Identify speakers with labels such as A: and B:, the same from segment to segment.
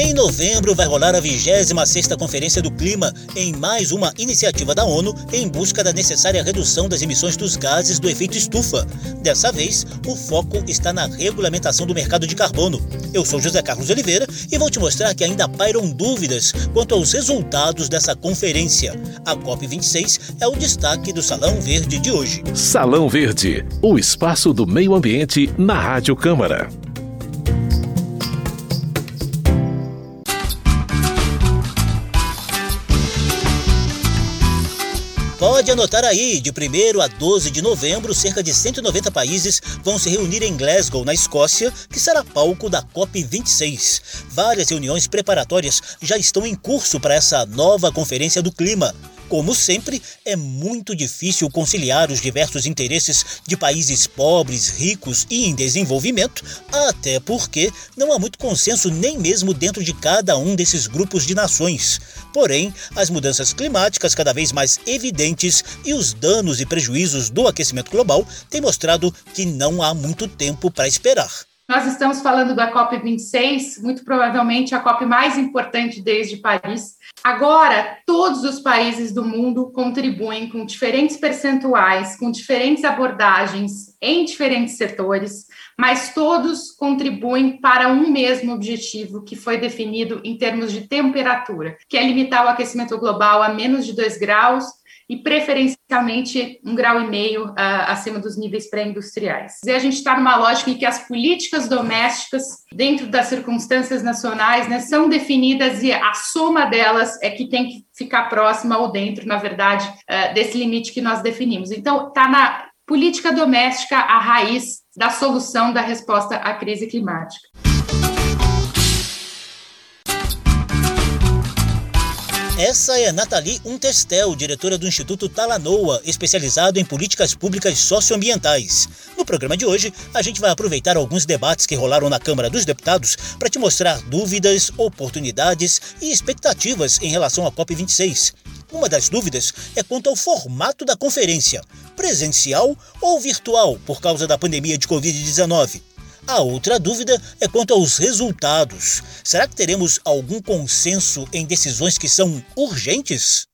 A: Em novembro vai rolar a 26ª Conferência do Clima, em mais uma iniciativa da ONU em busca da necessária redução das emissões dos gases do efeito estufa. Dessa vez, o foco está na regulamentação do mercado de carbono. Eu sou José Carlos Oliveira e vou te mostrar que ainda pairam dúvidas quanto aos resultados dessa conferência. A COP26 é o destaque do Salão Verde de hoje.
B: Salão Verde, o espaço do meio ambiente na Rádio Câmara.
A: Pode anotar aí, de 1 a 12 de novembro, cerca de 190 países vão se reunir em Glasgow, na Escócia, que será palco da COP26. Várias reuniões preparatórias já estão em curso para essa nova Conferência do Clima. Como sempre, é muito difícil conciliar os diversos interesses de países pobres, ricos e em desenvolvimento, até porque não há muito consenso nem mesmo dentro de cada um desses grupos de nações. Porém, as mudanças climáticas cada vez mais evidentes e os danos e prejuízos do aquecimento global têm mostrado que não há muito tempo para esperar.
C: Nós estamos falando da COP26, muito provavelmente a COP mais importante desde Paris. Agora, todos os países do mundo contribuem com diferentes percentuais, com diferentes abordagens em diferentes setores, mas todos contribuem para um mesmo objetivo que foi definido em termos de temperatura, que é limitar o aquecimento global a menos de 2 graus e preferencialmente um grau e meio uh, acima dos níveis pré-industriais. E a gente está numa lógica em que as políticas domésticas, dentro das circunstâncias nacionais, né, são definidas e a soma delas é que tem que ficar próxima ou dentro, na verdade, uh, desse limite que nós definimos. Então, está na política doméstica a raiz da solução da resposta à crise climática.
A: Essa é Nathalie Unterstel, diretora do Instituto Talanoa, especializado em políticas públicas socioambientais. No programa de hoje, a gente vai aproveitar alguns debates que rolaram na Câmara dos Deputados para te mostrar dúvidas, oportunidades e expectativas em relação à COP26. Uma das dúvidas é quanto ao formato da conferência: presencial ou virtual, por causa da pandemia de Covid-19. A outra dúvida é quanto aos resultados. Será que teremos algum consenso em decisões que são urgentes?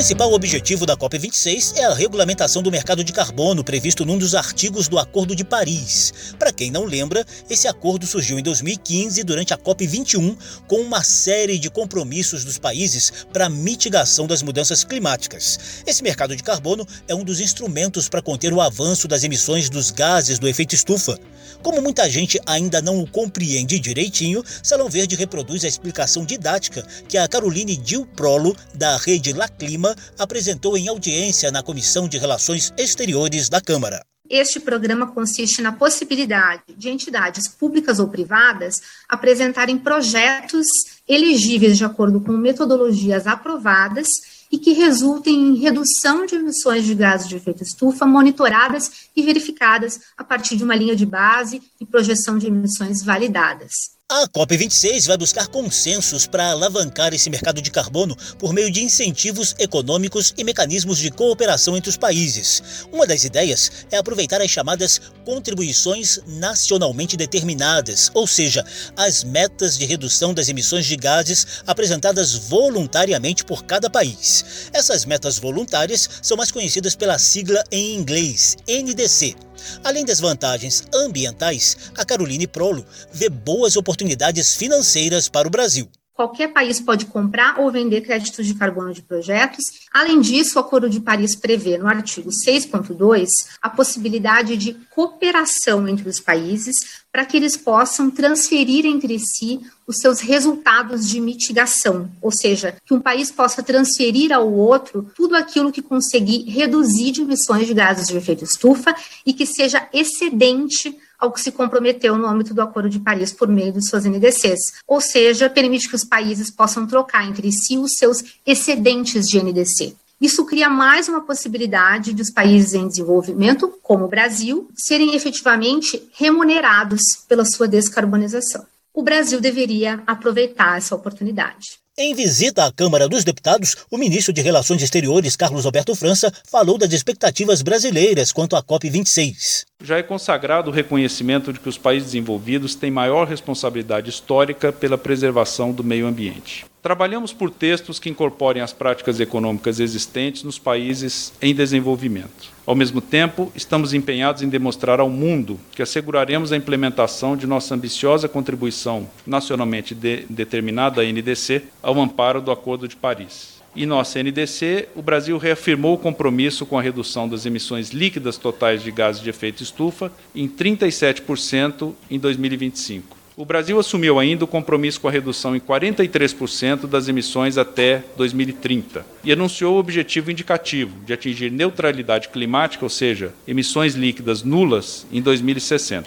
A: Principal objetivo da COP26 é a regulamentação do mercado de carbono previsto num dos artigos do Acordo de Paris. Para quem não lembra, esse acordo surgiu em 2015 durante a COP21 com uma série de compromissos dos países para a mitigação das mudanças climáticas. Esse mercado de carbono é um dos instrumentos para conter o avanço das emissões dos gases do efeito estufa. Como muita gente ainda não o compreende direitinho, Salão Verde reproduz a explicação didática que a Caroline Dil Prolo, da rede La Clima, apresentou em audiência na Comissão de Relações Exteriores da Câmara.
D: Este programa consiste na possibilidade de entidades públicas ou privadas apresentarem projetos elegíveis de acordo com metodologias aprovadas e que resultem em redução de emissões de gases de efeito estufa monitoradas e verificadas a partir de uma linha de base e projeção de emissões validadas.
A: A COP26 vai buscar consensos para alavancar esse mercado de carbono por meio de incentivos econômicos e mecanismos de cooperação entre os países. Uma das ideias é aproveitar as chamadas contribuições nacionalmente determinadas, ou seja, as metas de redução das emissões de gases apresentadas voluntariamente por cada país. Essas metas voluntárias são mais conhecidas pela sigla em inglês NDC. Além das vantagens ambientais, a Caroline Prolo vê boas oportunidades financeiras para o Brasil.
D: Qualquer país pode comprar ou vender créditos de carbono de projetos. Além disso, o Acordo de Paris prevê, no artigo 6.2, a possibilidade de cooperação entre os países para que eles possam transferir entre si os seus resultados de mitigação, ou seja, que um país possa transferir ao outro tudo aquilo que conseguir reduzir de emissões de gases de efeito estufa e que seja excedente ao que se comprometeu no âmbito do Acordo de Paris por meio de suas NDCs, ou seja, permite que os países possam trocar entre si os seus excedentes de NDC. Isso cria mais uma possibilidade de os países em desenvolvimento, como o Brasil, serem efetivamente remunerados pela sua descarbonização. O Brasil deveria aproveitar essa oportunidade.
A: Em visita à Câmara dos Deputados, o ministro de Relações Exteriores, Carlos Alberto França, falou das expectativas brasileiras quanto à COP26.
E: Já é consagrado o reconhecimento de que os países desenvolvidos têm maior responsabilidade histórica pela preservação do meio ambiente. Trabalhamos por textos que incorporem as práticas econômicas existentes nos países em desenvolvimento. Ao mesmo tempo, estamos empenhados em demonstrar ao mundo que asseguraremos a implementação de nossa ambiciosa contribuição nacionalmente de determinada à NDC ao amparo do Acordo de Paris. E nossa NDC, o Brasil reafirmou o compromisso com a redução das emissões líquidas totais de gases de efeito estufa em 37% em 2025 o Brasil assumiu ainda o compromisso com a redução em 43% das emissões até 2030 e anunciou o objetivo indicativo de atingir neutralidade climática, ou seja, emissões líquidas nulas, em 2060.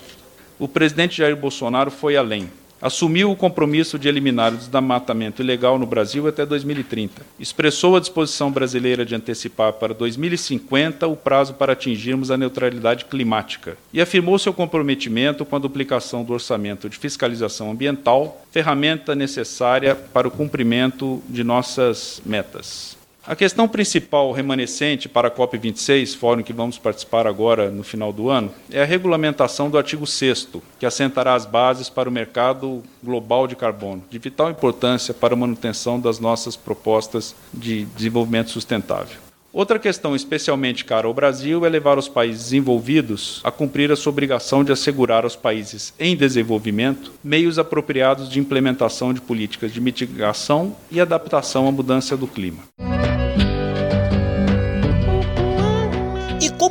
E: O presidente Jair Bolsonaro foi além assumiu o compromisso de eliminar o desmatamento ilegal no Brasil até 2030. Expressou a disposição brasileira de antecipar para 2050 o prazo para atingirmos a neutralidade climática e afirmou seu comprometimento com a duplicação do orçamento de fiscalização ambiental, ferramenta necessária para o cumprimento de nossas metas. A questão principal remanescente para a COP26, fórum que vamos participar agora no final do ano, é a regulamentação do artigo 6, que assentará as bases para o mercado global de carbono, de vital importância para a manutenção das nossas propostas de desenvolvimento sustentável. Outra questão especialmente cara ao Brasil é levar os países envolvidos a cumprir a sua obrigação de assegurar aos países em desenvolvimento meios apropriados de implementação de políticas de mitigação e adaptação à mudança do clima.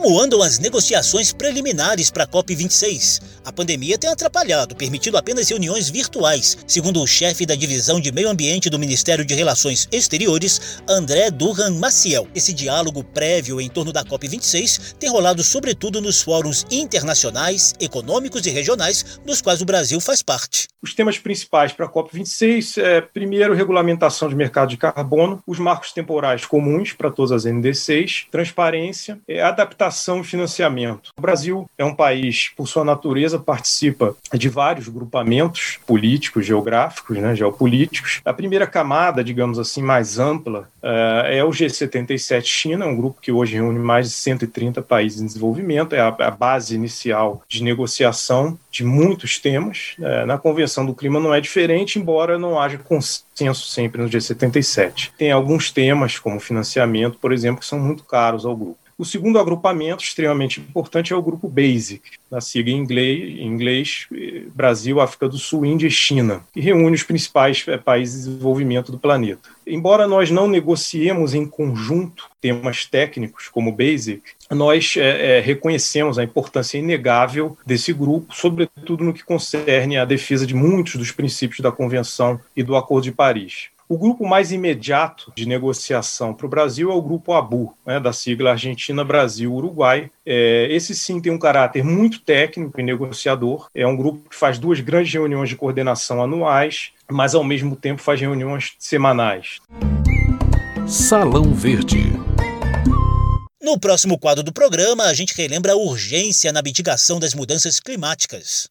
A: Como andam as negociações preliminares para a COP26? A pandemia tem atrapalhado, permitindo apenas reuniões virtuais, segundo o chefe da divisão de meio ambiente do Ministério de Relações Exteriores, André Durran Maciel. Esse diálogo prévio em torno da COP26 tem rolado sobretudo nos fóruns internacionais, econômicos e regionais, dos quais o Brasil faz parte.
F: Os temas principais para a COP26 é, primeiro, regulamentação de mercado de carbono, os marcos temporais comuns para todas as NDCs, transparência, é, adaptação captação e financiamento. O Brasil é um país, por sua natureza, participa de vários grupamentos políticos, geográficos, né, geopolíticos. A primeira camada, digamos assim, mais ampla, uh, é o G77 China, um grupo que hoje reúne mais de 130 países em desenvolvimento, é a, base inicial de negociação de muitos temas. Uh, na Convenção do Clima não é diferente, embora não haja consenso sempre no G77. Tem alguns temas, como financiamento, por exemplo, que são muito caros ao grupo. O segundo agrupamento, extremamente importante, é o grupo BASIC, na sigla em inglês, em inglês Brasil, África do Sul, Índia e China, que reúne os principais é, países de desenvolvimento do planeta. Embora nós não negociemos em conjunto temas técnicos como o BASIC, nós é, é, reconhecemos a importância inegável desse grupo, sobretudo no que concerne à defesa de muitos dos princípios da Convenção e do Acordo de Paris. O grupo mais imediato de negociação para o Brasil é o grupo ABU, né, da sigla Argentina, Brasil, Uruguai. É, esse sim tem um caráter muito técnico e negociador. É um grupo que faz duas grandes reuniões de coordenação anuais, mas ao mesmo tempo faz reuniões semanais.
B: Salão Verde.
A: No próximo quadro do programa, a gente relembra a urgência na mitigação das mudanças climáticas.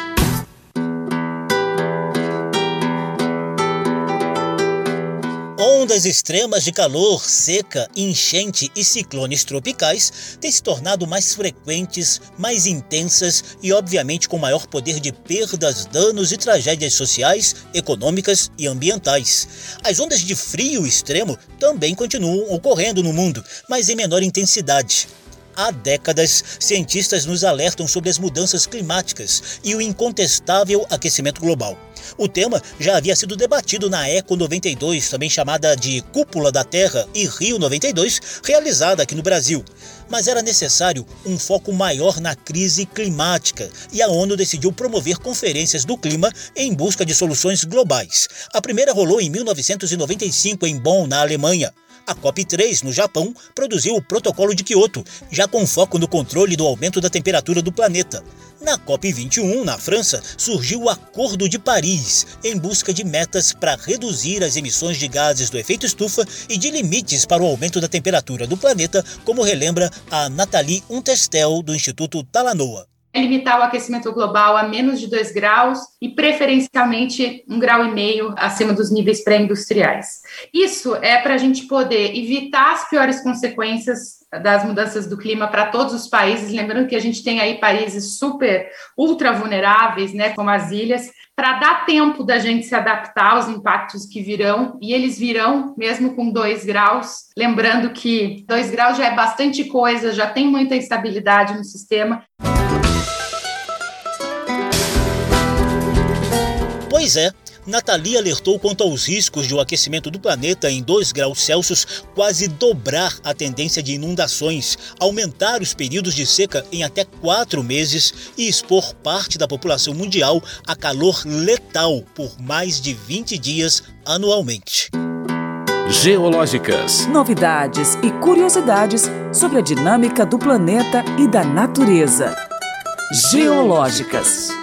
A: Ondas extremas de calor, seca, enchente e ciclones tropicais têm se tornado mais frequentes, mais intensas e, obviamente, com maior poder de perdas, danos e tragédias sociais, econômicas e ambientais. As ondas de frio extremo também continuam ocorrendo no mundo, mas em menor intensidade. Há décadas, cientistas nos alertam sobre as mudanças climáticas e o incontestável aquecimento global. O tema já havia sido debatido na Eco 92, também chamada de Cúpula da Terra e Rio 92, realizada aqui no Brasil. Mas era necessário um foco maior na crise climática e a ONU decidiu promover conferências do clima em busca de soluções globais. A primeira rolou em 1995 em Bonn, na Alemanha. A COP3, no Japão, produziu o Protocolo de Kyoto, já com foco no controle do aumento da temperatura do planeta. Na COP21, na França, surgiu o Acordo de Paris, em busca de metas para reduzir as emissões de gases do efeito estufa e de limites para o aumento da temperatura do planeta, como relembra a Nathalie Unterstel, do Instituto Talanoa
C: limitar o aquecimento global a menos de 2 graus e, preferencialmente, um grau e meio acima dos níveis pré-industriais. Isso é para a gente poder evitar as piores consequências das mudanças do clima para todos os países, lembrando que a gente tem aí países super ultra vulneráveis, né, como as ilhas, para dar tempo da gente se adaptar aos impactos que virão, e eles virão mesmo com dois graus. Lembrando que dois graus já é bastante coisa, já tem muita instabilidade no sistema.
A: Pois é, Nathalie alertou quanto aos riscos de o aquecimento do planeta em 2 graus Celsius quase dobrar a tendência de inundações, aumentar os períodos de seca em até quatro meses e expor parte da população mundial a calor letal por mais de 20 dias anualmente.
B: Geológicas.
G: Novidades e curiosidades sobre a dinâmica do planeta e da natureza. Geológicas.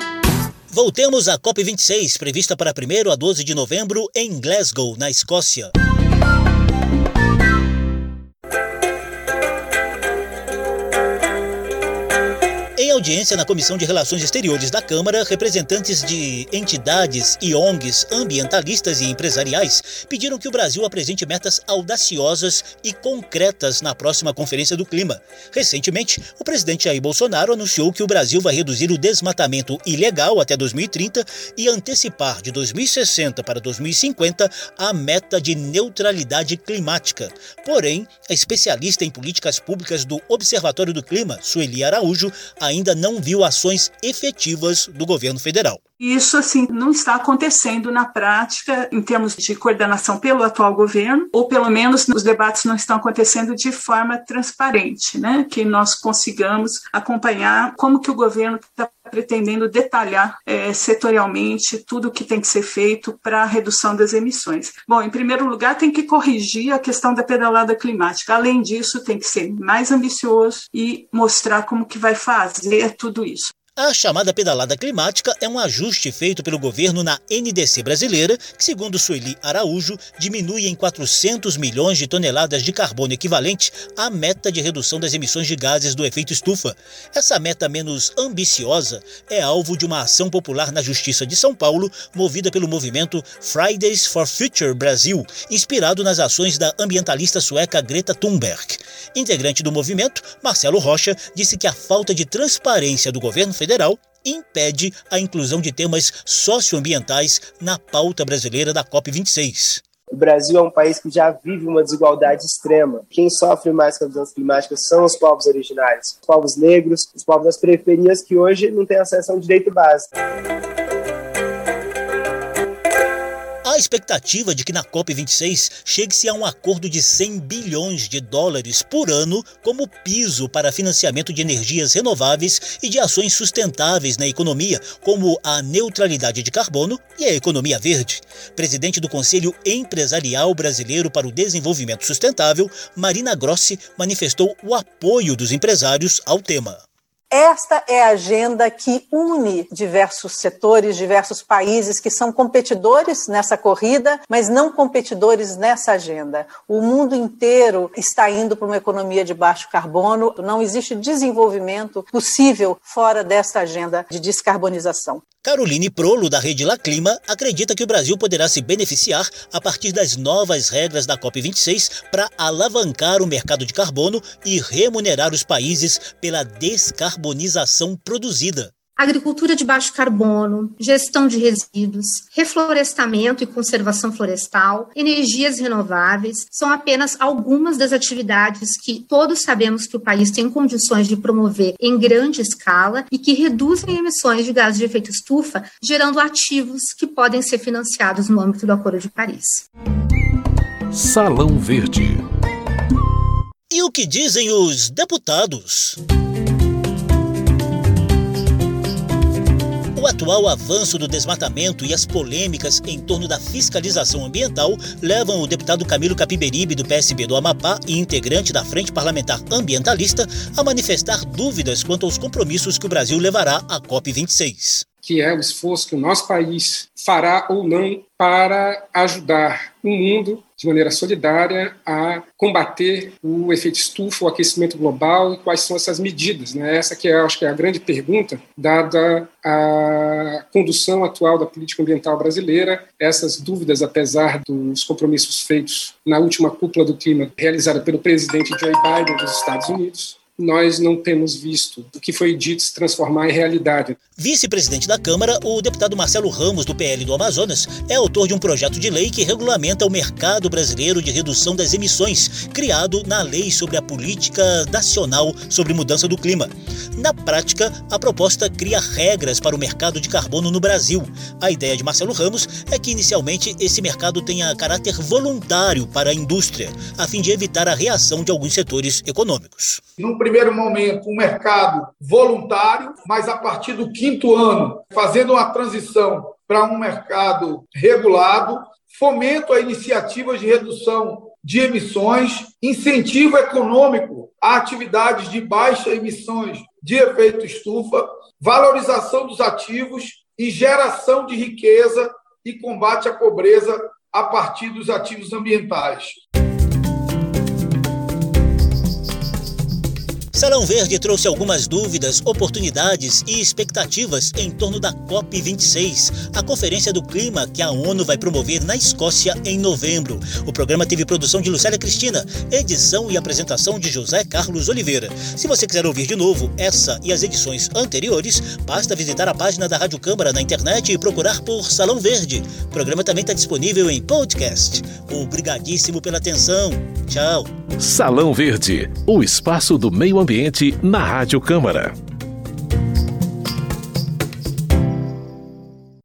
A: Voltemos à COP26, prevista para 1 a 12 de novembro em Glasgow, na Escócia. Audiência na Comissão de Relações Exteriores da Câmara, representantes de entidades e ONGs ambientalistas e empresariais pediram que o Brasil apresente metas audaciosas e concretas na próxima Conferência do Clima. Recentemente, o presidente Jair Bolsonaro anunciou que o Brasil vai reduzir o desmatamento ilegal até 2030 e antecipar de 2060 para 2050 a meta de neutralidade climática. Porém, a especialista em políticas públicas do Observatório do Clima, Sueli Araújo, ainda ainda não viu ações efetivas do governo federal.
H: Isso, assim, não está acontecendo na prática em termos de coordenação pelo atual governo, ou pelo menos os debates não estão acontecendo de forma transparente, né? Que nós consigamos acompanhar como que o governo está pretendendo detalhar é, setorialmente tudo o que tem que ser feito para a redução das emissões. Bom, em primeiro lugar, tem que corrigir a questão da pedalada climática. Além disso, tem que ser mais ambicioso e mostrar como que vai fazer tudo isso.
A: A chamada pedalada climática é um ajuste feito pelo governo na NDC brasileira, que, segundo Sueli Araújo, diminui em 400 milhões de toneladas de carbono equivalente à meta de redução das emissões de gases do efeito estufa. Essa meta menos ambiciosa é alvo de uma ação popular na Justiça de São Paulo, movida pelo movimento Fridays for Future Brasil, inspirado nas ações da ambientalista sueca Greta Thunberg. Integrante do movimento, Marcelo Rocha disse que a falta de transparência do governo federal federal impede a inclusão de temas socioambientais na pauta brasileira da COP26.
I: O Brasil é um país que já vive uma desigualdade extrema. Quem sofre mais com as mudanças climáticas são os povos originários, os povos negros, os povos das periferias que hoje não têm acesso a um direito básico.
A: A expectativa de que na COP26 chegue-se a um acordo de 100 bilhões de dólares por ano como piso para financiamento de energias renováveis e de ações sustentáveis na economia, como a neutralidade de carbono e a economia verde. Presidente do Conselho Empresarial Brasileiro para o Desenvolvimento Sustentável, Marina Grossi manifestou o apoio dos empresários ao tema.
J: Esta é a agenda que une diversos setores, diversos países que são competidores nessa corrida, mas não competidores nessa agenda. O mundo inteiro está indo para uma economia de baixo carbono, não existe desenvolvimento possível fora dessa agenda de descarbonização.
A: Caroline Prolo, da Rede La Clima, acredita que o Brasil poderá se beneficiar a partir das novas regras da COP26 para alavancar o mercado de carbono e remunerar os países pela descarbonização produzida
D: agricultura de baixo carbono, gestão de resíduos, reflorestamento e conservação florestal, energias renováveis, são apenas algumas das atividades que todos sabemos que o país tem condições de promover em grande escala e que reduzem emissões de gases de efeito estufa, gerando ativos que podem ser financiados no âmbito do Acordo de Paris.
B: Salão Verde.
A: E o que dizem os deputados? Atual avanço do desmatamento e as polêmicas em torno da fiscalização ambiental levam o deputado Camilo Capiberibe, do PSB do Amapá e integrante da Frente Parlamentar Ambientalista, a manifestar dúvidas quanto aos compromissos que o Brasil levará à COP26
K: que é o esforço que o nosso país fará ou não para ajudar o mundo de maneira solidária a combater o efeito estufa, o aquecimento global e quais são essas medidas. Né? Essa que é, acho que é a grande pergunta, dada a condução atual da política ambiental brasileira, essas dúvidas, apesar dos compromissos feitos na última cúpula do clima realizada pelo presidente Joe Biden dos Estados Unidos, nós não temos visto o que foi dito se transformar em realidade.
A: Vice-presidente da Câmara, o deputado Marcelo Ramos, do PL do Amazonas, é autor de um projeto de lei que regulamenta o mercado brasileiro de redução das emissões, criado na Lei sobre a Política Nacional sobre Mudança do Clima. Na prática, a proposta cria regras para o mercado de carbono no Brasil. A ideia de Marcelo Ramos é que, inicialmente, esse mercado tenha caráter voluntário para a indústria, a fim de evitar a reação de alguns setores econômicos
L: primeiro momento, um mercado voluntário, mas a partir do quinto ano, fazendo uma transição para um mercado regulado, fomento a iniciativas de redução de emissões, incentivo econômico a atividades de baixa emissões de efeito estufa, valorização dos ativos e geração de riqueza e combate à pobreza a partir dos ativos ambientais.
A: Salão Verde trouxe algumas dúvidas, oportunidades e expectativas em torno da COP26, a Conferência do Clima que a ONU vai promover na Escócia em novembro. O programa teve produção de Lucélia Cristina, edição e apresentação de José Carlos Oliveira. Se você quiser ouvir de novo essa e as edições anteriores, basta visitar a página da Rádio Câmara na internet e procurar por Salão Verde. O programa também está disponível em podcast. Obrigadíssimo pela atenção. Tchau.
B: Salão Verde, o espaço do meio ambiente na Rádio Câmara.